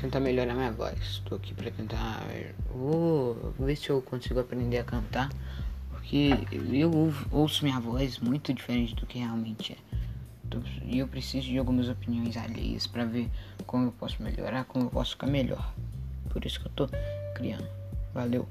tentar melhorar minha voz. Tô aqui pra tentar. Vou ver se eu consigo aprender a cantar. Porque eu ouço minha voz muito diferente do que realmente é. Então, e eu preciso de algumas opiniões alheias para ver como eu posso melhorar, como eu posso ficar melhor. Por isso que eu tô criando. Valeu!